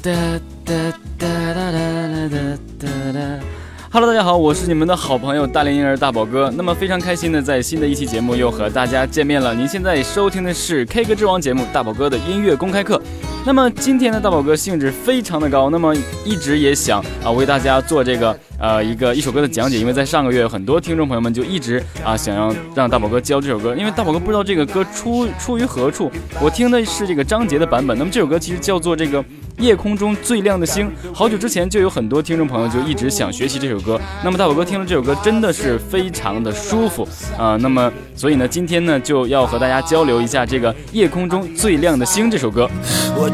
哒哒哒哒哒哒哒哒。Hello，大家好，我是你们的好朋友大连婴儿大宝哥。那么非常开心的在新的一期节目又和大家见面了。您现在收听的是 K 歌之王节目大宝哥的音乐公开课。那么今天的大宝哥兴致非常的高，那么一直也想啊为大家做这个呃一个一首歌的讲解，因为在上个月很多听众朋友们就一直啊想要让大宝哥教这首歌，因为大宝哥不知道这个歌出出于何处，我听的是这个张杰的版本。那么这首歌其实叫做这个。夜空中最亮的星，好久之前就有很多听众朋友就一直想学习这首歌。那么大宝哥听了这首歌真的是非常的舒服啊、那么所以呢，今天呢就要和大家交流一下这个《夜空中最亮的星》这首歌。我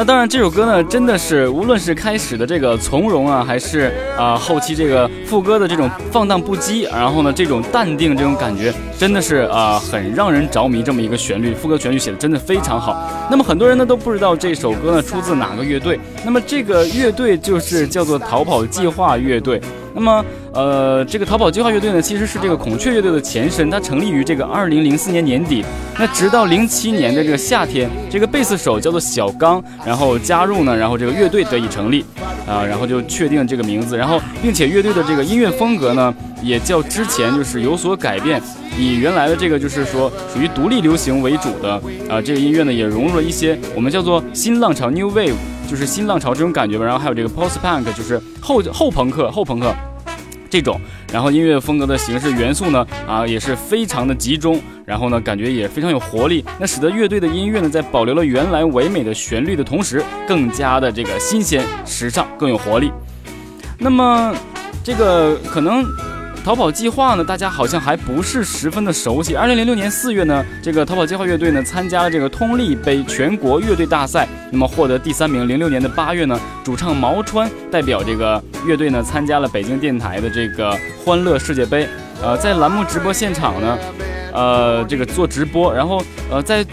那当然，这首歌呢，真的是无论是开始的这个从容啊，还是啊、后期这个副歌的这种放荡不羁，然后呢这种淡定这种感觉，真的是啊、很让人着迷。这么一个旋律，副歌旋律写的真的非常好。那么很多人呢都不知道这首歌呢出自哪个乐队，那么这个乐队就是叫做逃跑计划乐队。那么，呃，这个逃跑计划乐队呢，其实是这个孔雀乐队的前身，它成立于这个二零零四年年底。那直到零七年的这个夏天，这个贝斯手叫做小刚，然后加入呢，然后这个乐队得以成立，啊、然后就确定这个名字，然后并且乐队的这个音乐风格呢，也较之前就是有所改变，以原来的这个就是说属于独立流行为主的啊、这个音乐呢，也融入了一些我们叫做新浪潮 （New Wave）。就是新浪潮这种感觉吧，然后还有这个 post punk，就是后后朋克、后朋克这种，然后音乐风格的形式元素呢，啊也是非常的集中，然后呢感觉也非常有活力，那使得乐队的音乐呢在保留了原来唯美的旋律的同时，更加的这个新鲜、时尚，更有活力。那么这个可能。逃跑计划呢，大家好像还不是十分的熟悉。二零零六年四月呢，这个逃跑计划乐队呢参加了这个通力杯全国乐队大赛，那么获得第三名。零六年的八月呢，主唱毛川代表这个乐队呢参加了北京电台的这个欢乐世界杯，呃，在栏目直播现场呢，呃，这个做直播，然后呃在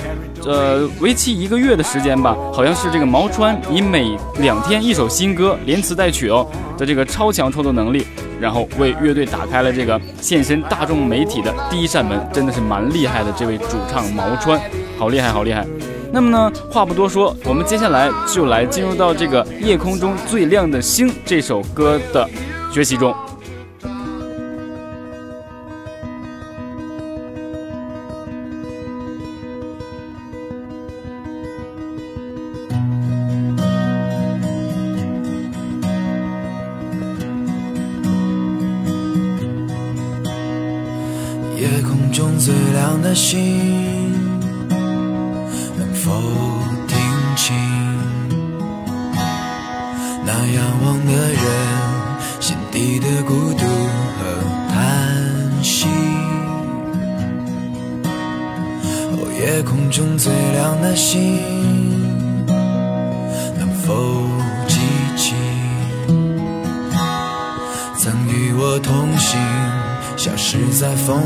呃为期一个月的时间吧，好像是这个毛川以每两天一首新歌，连词带曲哦的这个超强创作能力。然后为乐队打开了这个现身大众媒体的第一扇门，真的是蛮厉害的。这位主唱毛川，好厉害，好厉害。那么呢，话不多说，我们接下来就来进入到这个《夜空中最亮的星》这首歌的学习中。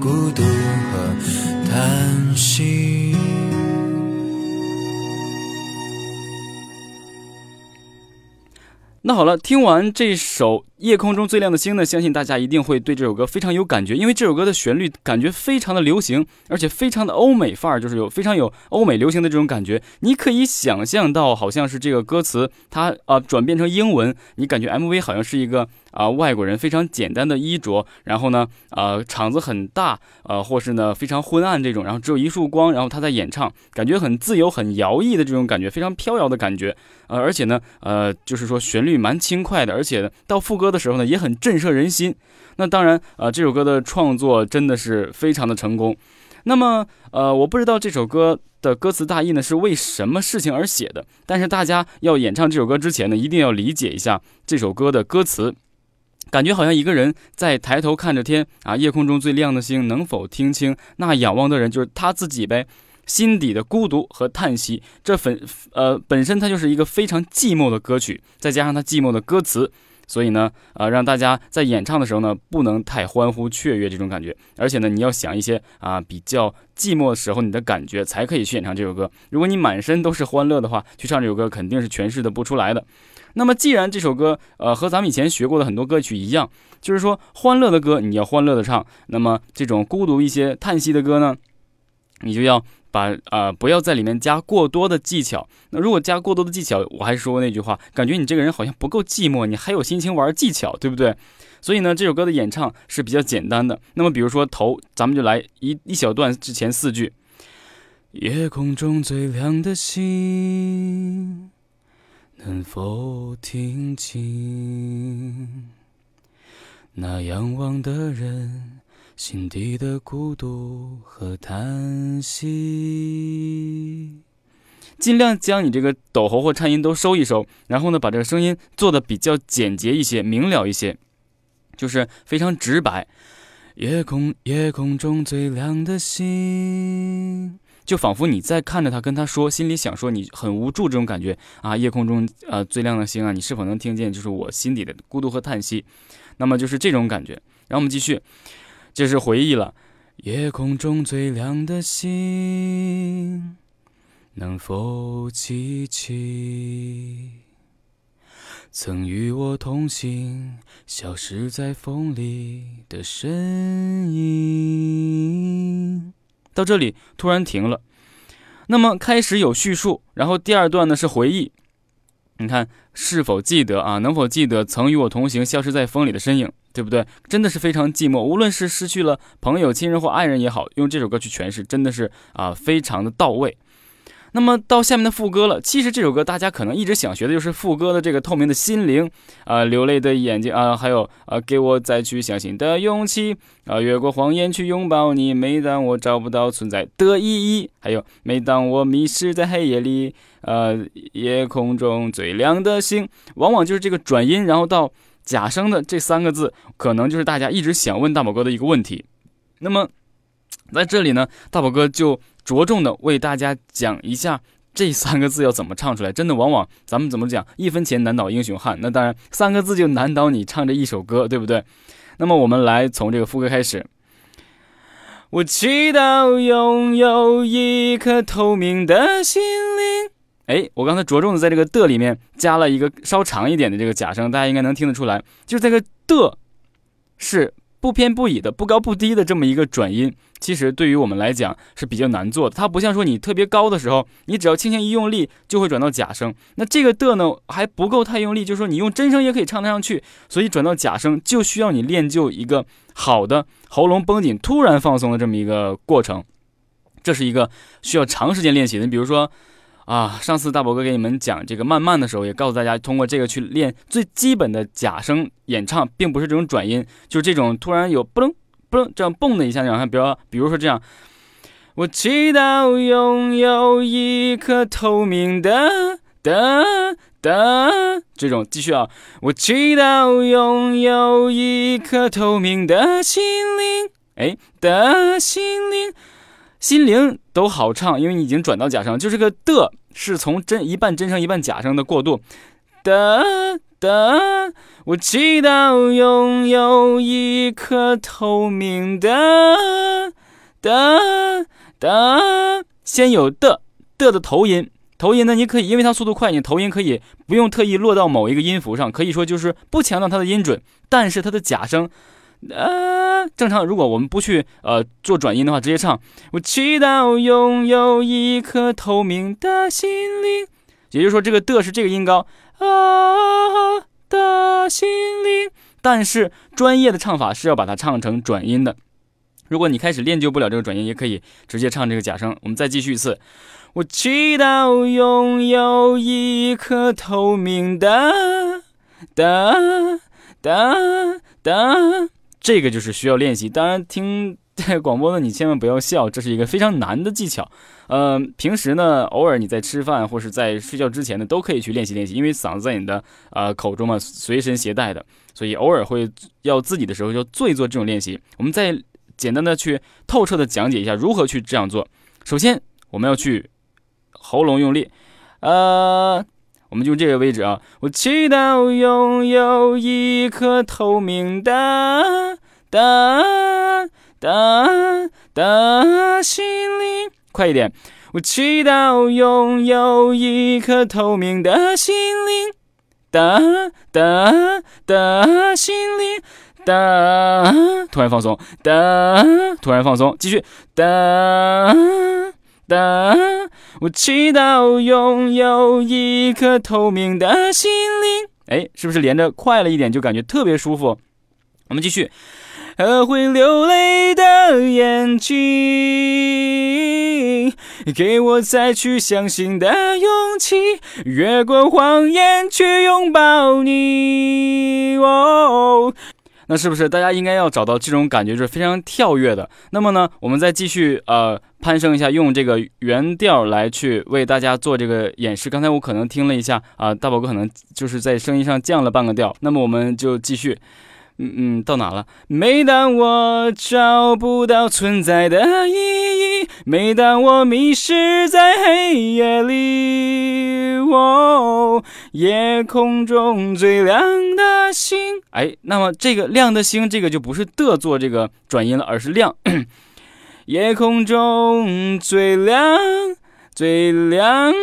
孤独和叹息？那好了，听完这首。夜空中最亮的星呢？相信大家一定会对这首歌非常有感觉，因为这首歌的旋律感觉非常的流行，而且非常的欧美范儿，就是有非常有欧美流行的这种感觉。你可以想象到，好像是这个歌词它啊转变成英文，你感觉 MV 好像是一个啊外国人非常简单的衣着，然后呢啊场子很大，呃或是呢非常昏暗这种，然后只有一束光，然后他在演唱，感觉很自由、很摇曳的这种感觉，非常飘摇的感觉。呃而且呢呃就是说旋律蛮轻快的，而且到副歌。歌的时候呢，也很震慑人心。那当然，呃，这首歌的创作真的是非常的成功。那么，呃，我不知道这首歌的歌词大意呢是为什么事情而写的。但是大家要演唱这首歌之前呢，一定要理解一下这首歌的歌词。感觉好像一个人在抬头看着天啊，夜空中最亮的星，能否听清那仰望的人就是他自己呗？心底的孤独和叹息，这本呃本身它就是一个非常寂寞的歌曲，再加上它寂寞的歌词。所以呢，呃，让大家在演唱的时候呢，不能太欢呼雀跃这种感觉，而且呢，你要想一些啊比较寂寞的时候你的感觉，才可以去演唱这首歌。如果你满身都是欢乐的话，去唱这首歌肯定是诠释的不出来的。那么，既然这首歌，呃，和咱们以前学过的很多歌曲一样，就是说欢乐的歌你要欢乐的唱，那么这种孤独一些、叹息的歌呢，你就要。把啊，不要在里面加过多的技巧。那如果加过多的技巧，我还是说那句话，感觉你这个人好像不够寂寞，你还有心情玩技巧，对不对？所以呢，这首歌的演唱是比较简单的。那么，比如说头，咱们就来一一小段之前四句：夜空中最亮的星，能否听清那仰望的人？心底的孤独和叹息，尽量将你这个抖喉或颤音都收一收，然后呢，把这个声音做的比较简洁一些、明了一些，就是非常直白。夜空，夜空中最亮的星，就仿佛你在看着他，跟他说，心里想说你很无助这种感觉啊。夜空中呃最亮的星啊，你是否能听见？就是我心底的孤独和叹息。那么就是这种感觉。然后我们继续。这是回忆了，夜空中最亮的星，能否记起曾与我同行、消失在风里的身影？到这里突然停了，那么开始有叙述，然后第二段呢是回忆。你看是否记得啊？能否记得曾与我同行、消失在风里的身影？对不对？真的是非常寂寞。无论是失去了朋友、亲人或爱人也好，用这首歌去诠释，真的是啊，非常的到位。那么到下面的副歌了。其实这首歌大家可能一直想学的就是副歌的这个透明的心灵啊，流泪的眼睛啊，还有啊，给我再去相信的勇气啊，越过谎言去拥抱你。每当我找不到存在的意义，还有每当我迷失在黑夜里，呃，夜空中最亮的星，往往就是这个转音，然后到假声的这三个字，可能就是大家一直想问大宝哥的一个问题。那么 在这里呢，大宝哥就。着重的为大家讲一下这三个字要怎么唱出来，真的往往咱们怎么讲，一分钱难倒英雄汉。那当然，三个字就难倒你唱这一首歌，对不对？那么我们来从这个副歌开始。我祈祷拥有一颗透明的心灵。哎，我刚才着重的在这个的里面加了一个稍长一点的这个假声，大家应该能听得出来，就是这个的，是。不偏不倚的，不高不低的这么一个转音，其实对于我们来讲是比较难做的。它不像说你特别高的时候，你只要轻轻一用力就会转到假声。那这个的呢还不够太用力，就是说你用真声也可以唱得上去。所以转到假声就需要你练就一个好的喉咙绷紧、突然放松的这么一个过程。这是一个需要长时间练习的。你比如说。啊，上次大宝哥给你们讲这个慢慢的时候，也告诉大家通过这个去练最基本的假声演唱，并不是这种转音，就是这种突然有嘣嘣这样蹦的一下，然后比如比如说这样，我祈祷拥有一颗透明的的的这种继续啊，我祈祷拥有一颗透明的心灵，哎的心灵。心灵都好唱，因为你已经转到假声，就这个的是从真一半真声一半假声的过渡。的的，我祈祷拥有一颗透明的的的，先有的的的头音，头音呢你可以，因为它速度快，你头音可以不用特意落到某一个音符上，可以说就是不强调它的音准，但是它的假声。呃，正常，如果我们不去呃做转音的话，直接唱。我祈祷拥有一颗透明的心灵，也就是说，这个的是这个音高啊的心灵。但是专业的唱法是要把它唱成转音的。如果你开始练就不了这个转音，也可以直接唱这个假声。我们再继续一次。我祈祷拥有一颗透明的的的的。这个就是需要练习，当然听 广播的你千万不要笑，这是一个非常难的技巧。呃，平时呢，偶尔你在吃饭或是在睡觉之前呢，都可以去练习练习，因为嗓子在你的呃口中嘛，随身携带的，所以偶尔会要自己的时候就做一做这种练习。我们再简单的去透彻的讲解一下如何去这样做。首先，我们要去喉咙用力，呃。我们就这个位置啊！我祈祷拥有一颗透明的的的的心灵，快一点！我祈祷拥有一颗透明的心灵的的的心灵的，突然放松的，突然放松，继续的。的，我祈祷拥有一颗透明的心灵。哎，是不是连着快了一点就感觉特别舒服？我们继续。和会流泪的眼睛，给我再去相信的勇气，越过谎言去拥抱你。哦。那是不是大家应该要找到这种感觉就是非常跳跃的？那么呢，我们再继续呃攀升一下，用这个原调来去为大家做这个演示。刚才我可能听了一下啊，大宝哥可能就是在声音上降了半个调。那么我们就继续。嗯嗯，到哪了？每当我找不到存在的意义，每当我迷失在黑夜里，哦，夜空中最亮的星。哎，那么这个亮的星，这个就不是的做这个转音了，而是亮。夜空中最亮最亮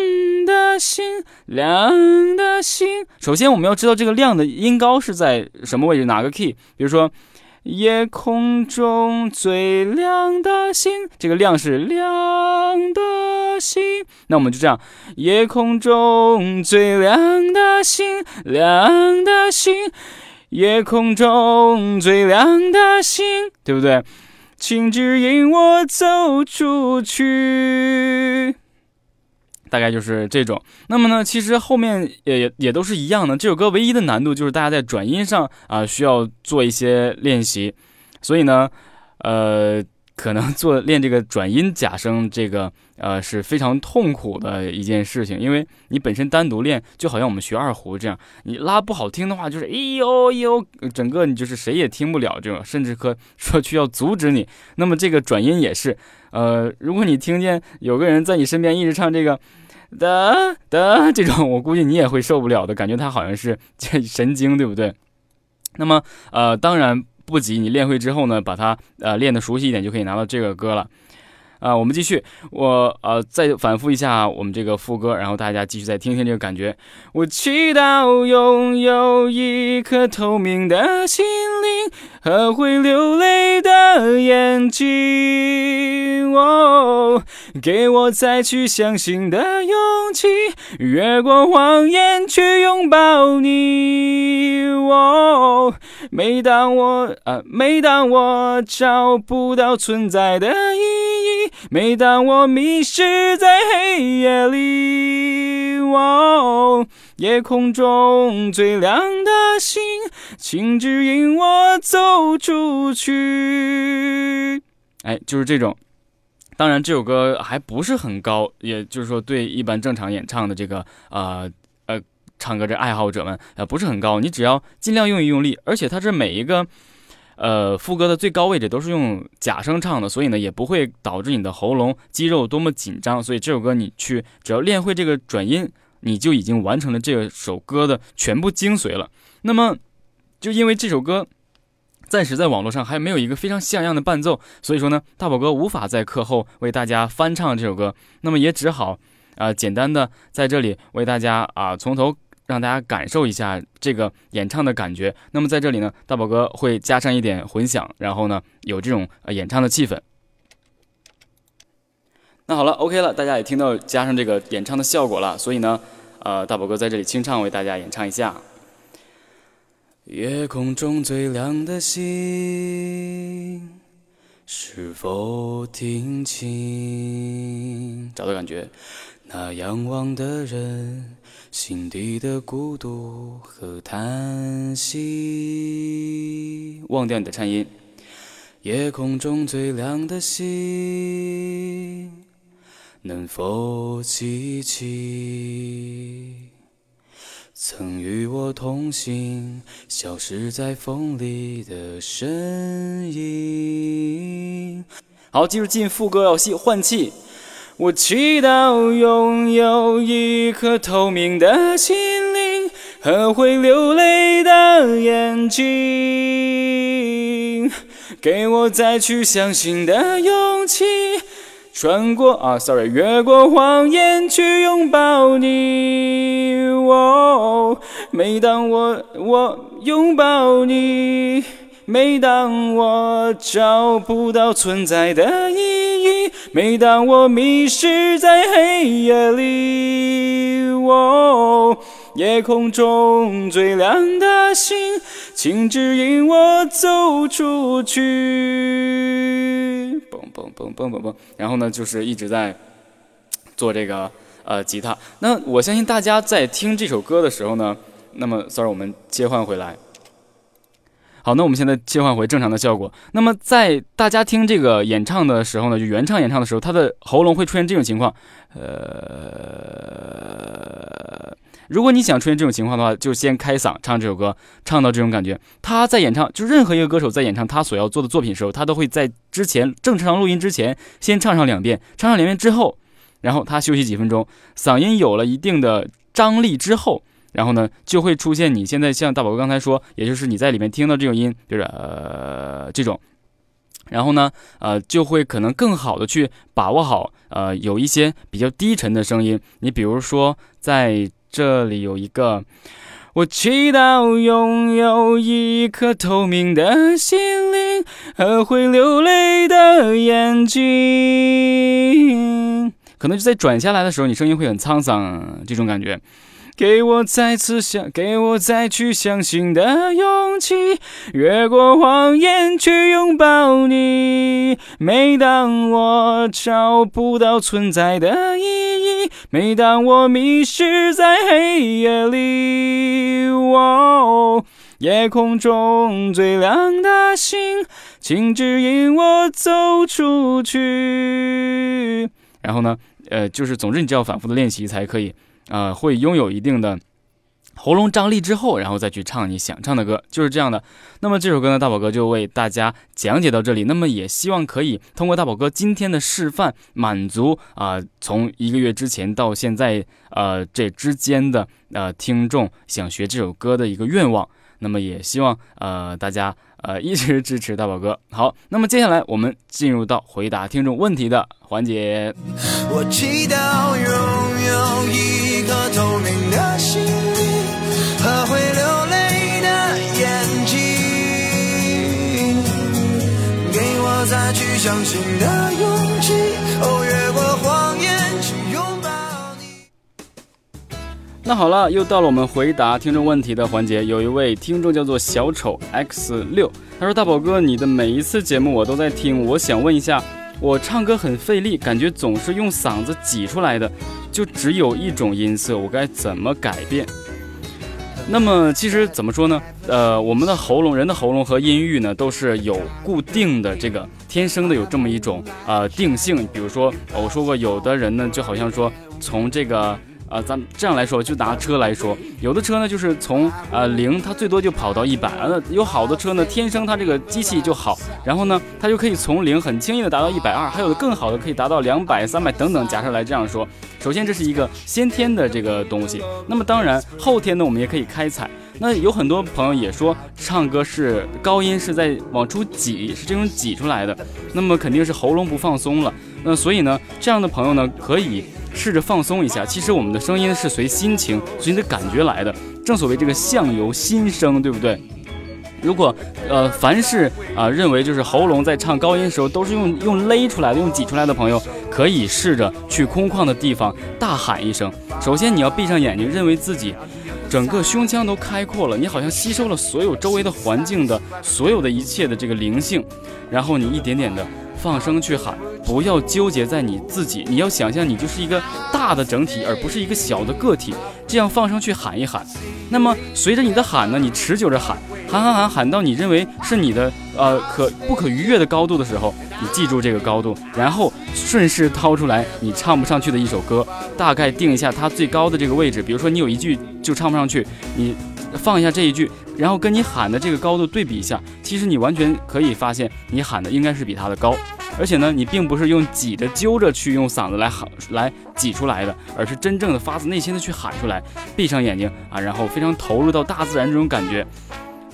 的星，亮的星。首先，我们要知道这个亮的音高是在什么位置，哪个 key。比如说，夜空中最亮的星，这个亮是亮的星。那我们就这样，夜空中最亮的星，亮的星。夜空中最亮的星，对不对？请指引我走出去。大概就是这种。那么呢，其实后面也也也都是一样的。这首歌唯一的难度就是大家在转音上啊需要做一些练习。所以呢，呃。可能做练这个转音假声，这个呃是非常痛苦的一件事情，因为你本身单独练，就好像我们学二胡这样，你拉不好听的话，就是哎呦呦，整个你就是谁也听不了这种，甚至可说需要阻止你。那么这个转音也是，呃，如果你听见有个人在你身边一直唱这个 的的这种，我估计你也会受不了的，感觉他好像是这神经，对不对？那么呃，当然。不急，你练会之后呢，把它呃练得熟悉一点，就可以拿到这个歌了。啊，我们继续，我呃再反复一下我们这个副歌，然后大家继续再听听这个感觉。我祈祷拥有一颗透明的心灵和会流泪的眼睛，哦，给我再去相信的勇气，越过谎言去拥抱你。哦，每当我啊，每当我找不到存在的意义。每当我迷失在黑夜里，哦，夜空中最亮的星，请指引我我走出去。哎，就是这种。当然，这首歌还不是很高，也就是说，对一般正常演唱的这个呃呃唱歌这爱好者们，呃不是很高。你只要尽量用一用力，而且它这每一个。呃，副歌的最高位置都是用假声唱的，所以呢，也不会导致你的喉咙肌肉多么紧张。所以这首歌你去只要练会这个转音，你就已经完成了这首歌的全部精髓了。那么，就因为这首歌暂时在网络上还没有一个非常像样的伴奏，所以说呢，大宝哥无法在课后为大家翻唱这首歌，那么也只好啊，简单的在这里为大家啊从头。让大家感受一下这个演唱的感觉。那么在这里呢，大宝哥会加上一点混响，然后呢有这种呃演唱的气氛。那好了，OK 了，大家也听到加上这个演唱的效果了，所以呢，呃，大宝哥在这里清唱为大家演唱一下。夜空中最亮的星，是否听清？找到感觉。那仰望的人。心底的孤独和叹息，忘掉你的颤音。夜空中最亮的星，能否记起曾与我同行、消失在风里的身影？好，记住进副歌要细换气。我祈祷拥有一颗透明的心灵和会流泪的眼睛，给我再去相信的勇气，穿过啊，sorry，越过谎言去拥抱你。哦，每当我我拥抱你。每当我找不到存在的意义，每当我迷失在黑夜里，哦，夜空中最亮的星，请指引我走出去。嘣嘣嘣嘣嘣嘣，然后呢，就是一直在做这个呃吉他。那我相信大家在听这首歌的时候呢，那么，sorry，我们切换回来。好，那我们现在切换回正常的效果。那么在大家听这个演唱的时候呢，就原唱演唱的时候，他的喉咙会出现这种情况。呃，如果你想出现这种情况的话，就先开嗓唱这首歌，唱到这种感觉。他在演唱，就任何一个歌手在演唱他所要做的作品的时候，他都会在之前正常录音之前先唱上两遍，唱上两遍之后，然后他休息几分钟，嗓音有了一定的张力之后。然后呢，就会出现你现在像大宝哥刚才说，也就是你在里面听到这种音，就是呃这种，然后呢，呃，就会可能更好的去把握好，呃，有一些比较低沉的声音。你比如说，在这里有一个，我祈祷拥有一颗透明的心灵和会流泪的眼睛。可能就在转下来的时候，你声音会很沧桑，这种感觉。给我再次相，给我再去相信的勇气，越过谎言去拥抱你。每当我找不到存在的意义，每当我迷失在黑夜里，哦，夜空中最亮的星，请指引我走出去。然后呢，呃，就是总之，你就要反复的练习才可以。呃，会拥有一定的喉咙张力之后，然后再去唱你想唱的歌，就是这样的。那么这首歌呢，大宝哥就为大家讲解到这里。那么也希望可以通过大宝哥今天的示范，满足啊从一个月之前到现在呃这之间的呃听众想学这首歌的一个愿望。那么也希望呃大家呃一直支持大宝哥。好，那么接下来我们进入到回答听众问题的环节。我祈祷拥有一心和会流泪的眼睛，给我再去相信的勇气。哦，越过谎言去拥抱你。那好了，又到了我们回答听众问题的环节。有一位听众叫做小丑 X 六，他说：“大宝哥，你的每一次节目我都在听，我想问一下，我唱歌很费力，感觉总是用嗓子挤出来的，就只有一种音色，我该怎么改变？”那么其实怎么说呢？呃，我们的喉咙，人的喉咙和音域呢，都是有固定的这个天生的有这么一种呃定性。比如说，我说过，有的人呢，就好像说从这个。呃，咱这样来说，就拿车来说，有的车呢，就是从呃零，它最多就跑到一百。那有好的车呢，天生它这个机器就好，然后呢，它就可以从零很轻易的达到一百二。还有的更好的可以达到两百、三百等等。假设来这样说，首先这是一个先天的这个东西。那么当然后天呢，我们也可以开采。那有很多朋友也说，唱歌是高音是在往出挤，是这种挤出来的。那么肯定是喉咙不放松了。那所以呢，这样的朋友呢，可以。试着放松一下，其实我们的声音是随心情、随你的感觉来的。正所谓这个相由心生，对不对？如果呃凡是啊认为就是喉咙在唱高音的时候都是用用勒出来的、用挤出来的朋友，可以试着去空旷的地方大喊一声。首先你要闭上眼睛，认为自己整个胸腔都开阔了，你好像吸收了所有周围的环境的所有的一切的这个灵性，然后你一点点的放声去喊。不要纠结在你自己，你要想象你就是一个大的整体，而不是一个小的个体。这样放声去喊一喊，那么随着你的喊呢，你持久着喊，喊喊喊喊到你认为是你的呃可不可逾越的高度的时候，你记住这个高度，然后顺势掏出来你唱不上去的一首歌，大概定一下它最高的这个位置。比如说你有一句就唱不上去，你放一下这一句，然后跟你喊的这个高度对比一下，其实你完全可以发现你喊的应该是比他的高。而且呢，你并不是用挤着、揪着去用嗓子来喊、来挤出来的，而是真正的发自内心的去喊出来。闭上眼睛啊，然后非常投入到大自然这种感觉，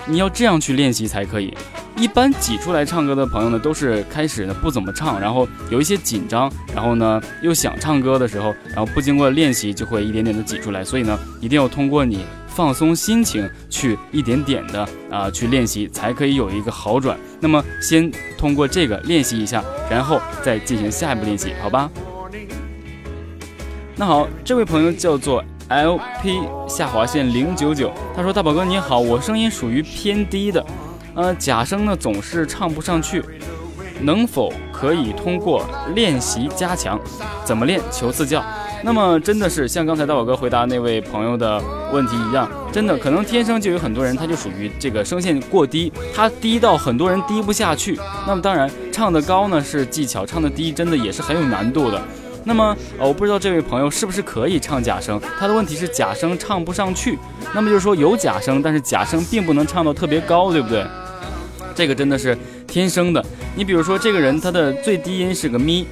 你要这样去练习才可以。一般挤出来唱歌的朋友呢，都是开始呢不怎么唱，然后有一些紧张，然后呢又想唱歌的时候，然后不经过练习就会一点点的挤出来。所以呢，一定要通过你。放松心情，去一点点的啊，去练习，才可以有一个好转。那么，先通过这个练习一下，然后再进行下一步练习，好吧？那好，这位朋友叫做 L P 下划线零九九，他说：“大宝哥你好，我声音属于偏低的，呃，假声呢总是唱不上去，能否可以通过练习加强？怎么练？求赐教。”那么真的是像刚才大宝哥回答那位朋友的问题一样，真的可能天生就有很多人，他就属于这个声线过低，他低到很多人低不下去。那么当然，唱得高呢是技巧，唱得低真的也是很有难度的。那么呃，我不知道这位朋友是不是可以唱假声，他的问题是假声唱不上去。那么就是说有假声，但是假声并不能唱到特别高，对不对？这个真的是天生的。你比如说这个人他的最低音是个咪。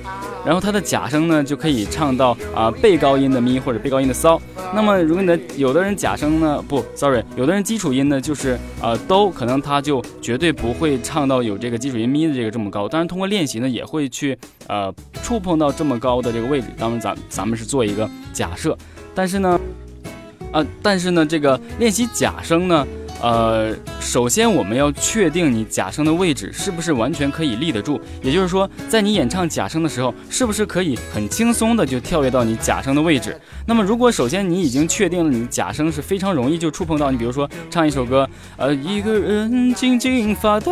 然后它的假声呢就可以唱到啊倍高音的咪或者倍高音的骚。那么如果你的有的人假声呢不，sorry，有的人基础音呢就是呃都，可能他就绝对不会唱到有这个基础音咪的这个这么高。当然通过练习呢也会去呃触碰到这么高的这个位置。当然咱咱们是做一个假设，但是呢，啊但是呢这个练习假声呢。呃，首先我们要确定你假声的位置是不是完全可以立得住，也就是说，在你演唱假声的时候，是不是可以很轻松的就跳跃到你假声的位置？那么，如果首先你已经确定了你假声是非常容易就触碰到，你比如说唱一首歌，呃，一个人静静发呆，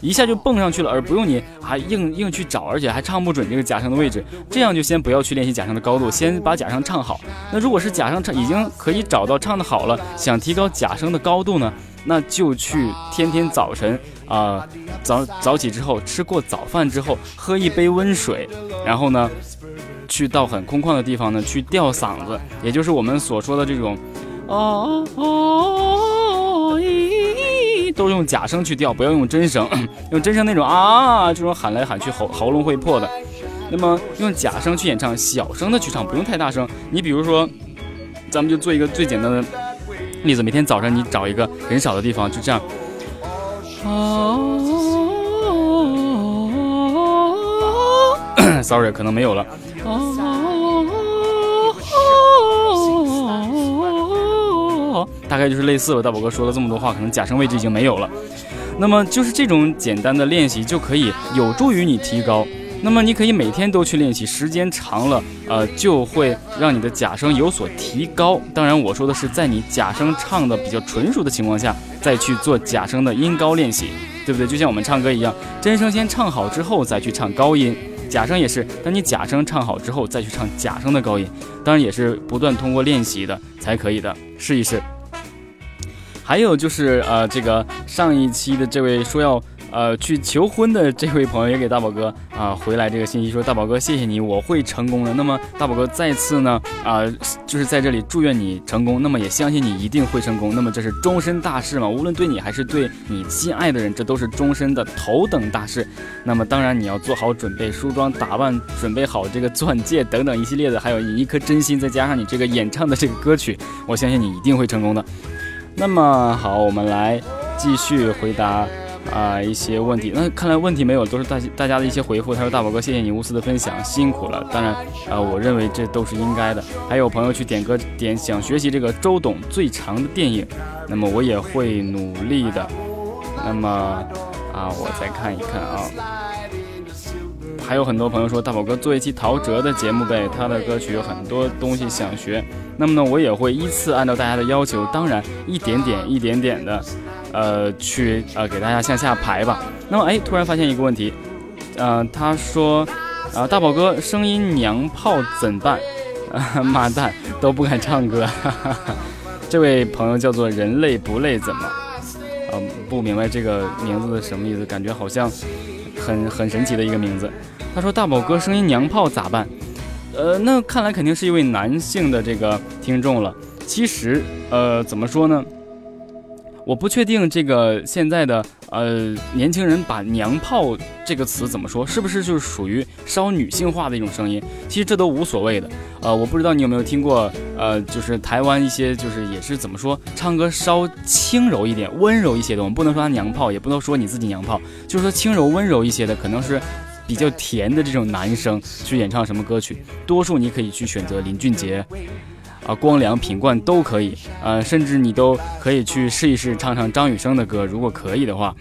一下就蹦上去了，而不用你还硬硬去找，而且还唱不准这个假声的位置，这样就先不要去练习假声的高度，先把假声唱好。那如果是假声唱已经可以找到唱的好了，想提高假声的高。高度呢？那就去天天早晨啊，早早起之后吃过早饭之后，喝一杯温水，然后呢，去到很空旷的地方呢，去吊嗓子，也就是我们所说的这种，哦哦咦，都用假声去吊，不要用真声，用真声那种啊，这种喊来喊去喉喉咙会破的。那么用假声去演唱，小声的去唱，不用太大声。你比如说，咱们就做一个最简单的。例子，每天早上你找一个人少的地方，就这样。Sorry，可能没有了。大概就是类似了。大宝哥说了这么多话，可能假声位置已经没有了。那么就是这种简单的练习就可以有助于你提高。那么你可以每天都去练习，时间长了，呃，就会让你的假声有所提高。当然，我说的是在你假声唱的比较纯熟的情况下，再去做假声的音高练习，对不对？就像我们唱歌一样，真声先唱好之后再去唱高音，假声也是，当你假声唱好之后再去唱假声的高音，当然也是不断通过练习的才可以的，试一试。还有就是，呃，这个上一期的这位说要。呃，去求婚的这位朋友也给大宝哥啊回来这个信息说，大宝哥谢谢你，我会成功的。那么大宝哥再次呢啊，就是在这里祝愿你成功。那么也相信你一定会成功。那么这是终身大事嘛，无论对你还是对你心爱的人，这都是终身的头等大事。那么当然你要做好准备，梳妆打扮，准备好这个钻戒等等一系列的，还有你一颗真心，再加上你这个演唱的这个歌曲，我相信你一定会成功的。那么好，我们来继续回答。啊，一些问题，那看来问题没有，都是大大家的一些回复。他说：“大宝哥，谢谢你无私的分享，辛苦了。当然，啊，我认为这都是应该的。还有朋友去点歌点，想学习这个周董最长的电影，那么我也会努力的。那么，啊，我再看一看啊。还有很多朋友说，大宝哥做一期陶喆的节目呗，他的歌曲有很多东西想学。那么呢，我也会依次按照大家的要求，当然一点点一点点的。”呃，去呃给大家向下排吧。那么，哎，突然发现一个问题，呃，他说，啊，大宝哥声音娘炮怎办？妈蛋，都不敢唱歌。这位朋友叫做人类不累怎么？呃，不明白这个名字的什么意思，感觉好像很很神奇的一个名字。他说大宝哥声音娘炮咋办？呃，那看来肯定是一位男性的这个听众了。其实，呃，怎么说呢？我不确定这个现在的呃年轻人把“娘炮”这个词怎么说，是不是就是属于稍女性化的一种声音？其实这都无所谓的。呃，我不知道你有没有听过，呃，就是台湾一些就是也是怎么说，唱歌稍轻柔一点、温柔一些的。我们不能说他娘炮，也不能说你自己娘炮，就是说轻柔温柔一些的，可能是比较甜的这种男生去演唱什么歌曲。多数你可以去选择林俊杰。啊，光良、品冠都可以，呃，甚至你都可以去试一试唱唱张雨生的歌，如果可以的话，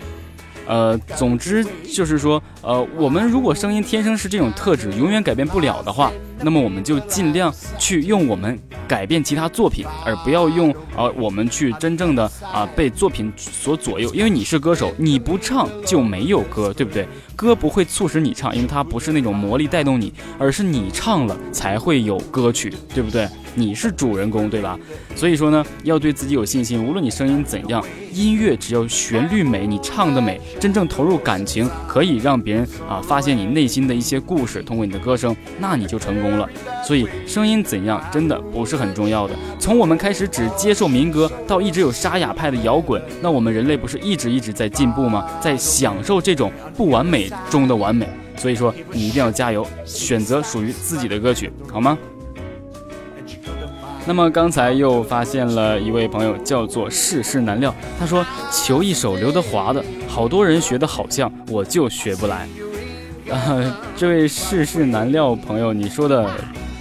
呃，总之就是说，呃，我们如果声音天生是这种特质，永远改变不了的话，那么我们就尽量去用我们改变其他作品，而不要用啊，我们去真正的啊被作品所左右，因为你是歌手，你不唱就没有歌，对不对？歌不会促使你唱，因为它不是那种魔力带动你，而是你唱了才会有歌曲，对不对？你是主人公，对吧？所以说呢，要对自己有信心。无论你声音怎样，音乐只要旋律美，你唱的美，真正投入感情，可以让别人啊发现你内心的一些故事。通过你的歌声，那你就成功了。所以声音怎样，真的不是很重要的。从我们开始只接受民歌，到一直有沙哑派的摇滚，那我们人类不是一直一直在进步吗？在享受这种不完美中的完美。所以说你一定要加油，选择属于自己的歌曲，好吗？那么刚才又发现了一位朋友，叫做世事难料，他说求一首刘德华的，好多人学的好像，我就学不来。啊，这位世事难料朋友，你说的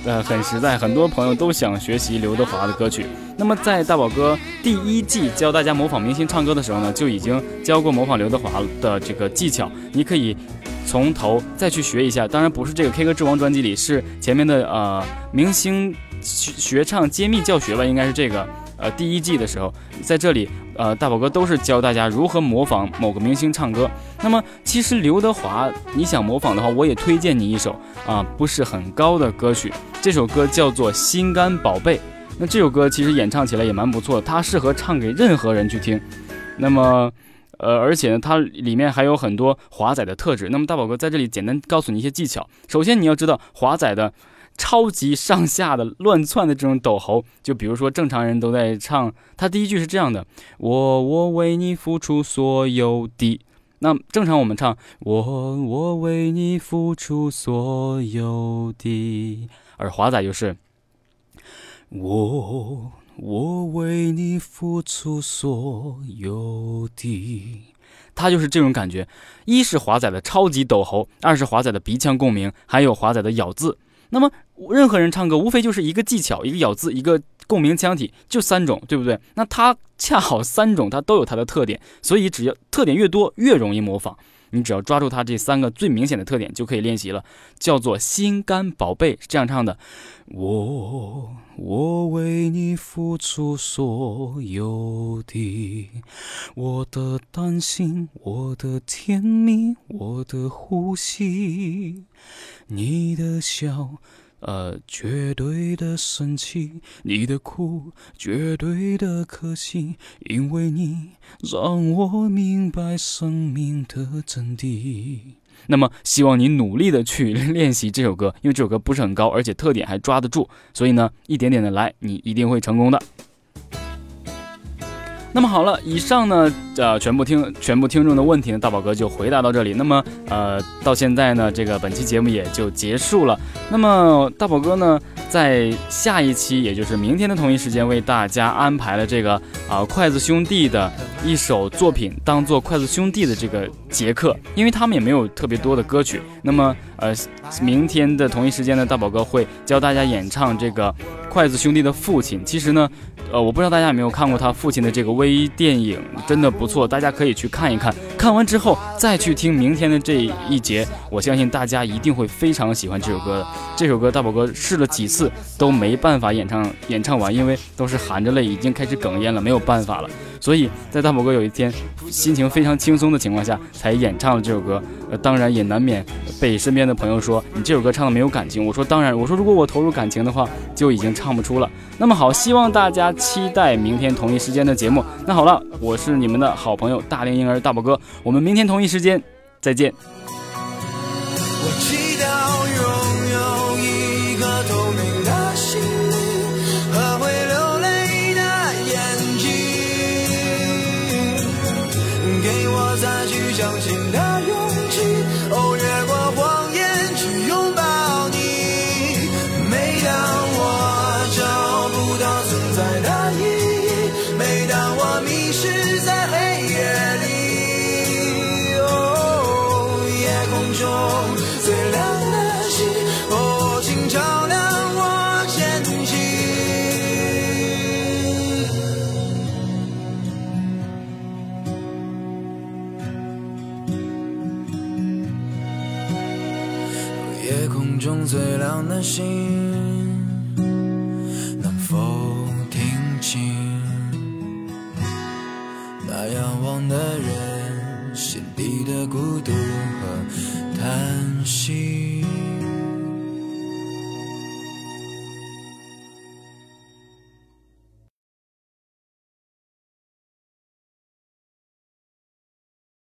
呃很实在，很多朋友都想学习刘德华的歌曲。那么在大宝哥第一季教大家模仿明星唱歌的时候呢，就已经教过模仿刘德华的这个技巧，你可以从头再去学一下。当然不是这个 K 歌之王专辑里，是前面的呃明星。学唱揭秘教学吧，应该是这个。呃，第一季的时候，在这里，呃，大宝哥都是教大家如何模仿某个明星唱歌。那么，其实刘德华，你想模仿的话，我也推荐你一首啊，不是很高的歌曲。这首歌叫做《心肝宝贝》。那这首歌其实演唱起来也蛮不错的，它适合唱给任何人去听。那么，呃，而且呢，它里面还有很多华仔的特质。那么，大宝哥在这里简单告诉你一些技巧。首先，你要知道华仔的。超级上下的乱窜的这种抖喉，就比如说正常人都在唱，他第一句是这样的：我我为你付出所有的。那正常我们唱我我为你付出所有的，而华仔就是我我为你付出所有的，他就是这种感觉。一是华仔的超级抖喉，二是华仔的鼻腔共鸣，还有华仔的咬字。那么，任何人唱歌无非就是一个技巧、一个咬字、一个共鸣腔体，就三种，对不对？那它恰好三种，它都有它的特点，所以只要特点越多，越容易模仿。你只要抓住它这三个最明显的特点，就可以练习了。叫做心肝宝贝，是这样唱的：我我为你付出所有的，我的担心，我的甜蜜，我的呼吸，你的笑。呃，绝对的神奇，你的哭，绝对的可惜，因为你让我明白生命的真谛。那么，希望你努力的去 练习这首歌，因为这首歌不是很高，而且特点还抓得住，所以呢，一点点的来，你一定会成功的。那么好了，以上呢，呃，全部听全部听众的问题呢，大宝哥就回答到这里。那么，呃，到现在呢，这个本期节目也就结束了。那么，大宝哥呢，在下一期，也就是明天的同一时间，为大家安排了这个啊，筷子兄弟的一首作品，当做筷子兄弟的这个节课，因为他们也没有特别多的歌曲。那么，呃，明天的同一时间呢，大宝哥会教大家演唱这个筷子兄弟的父亲。其实呢。呃，我不知道大家有没有看过他父亲的这个微电影，真的不错，大家可以去看一看。看完之后再去听明天的这一节，我相信大家一定会非常喜欢这首歌的。这首歌大宝哥试了几次都没办法演唱演唱完，因为都是含着泪，已经开始哽咽了，没有办法了。所以在大宝哥有一天心情非常轻松的情况下，才演唱了这首歌。呃，当然也难免被身边的朋友说你这首歌唱的没有感情。我说当然，我说如果我投入感情的话，就已经唱不出了。那么好，希望大家期待明天同一时间的节目。那好了，我是你们的好朋友大龄婴儿大宝哥，我们明天同一时间再见。相信那有。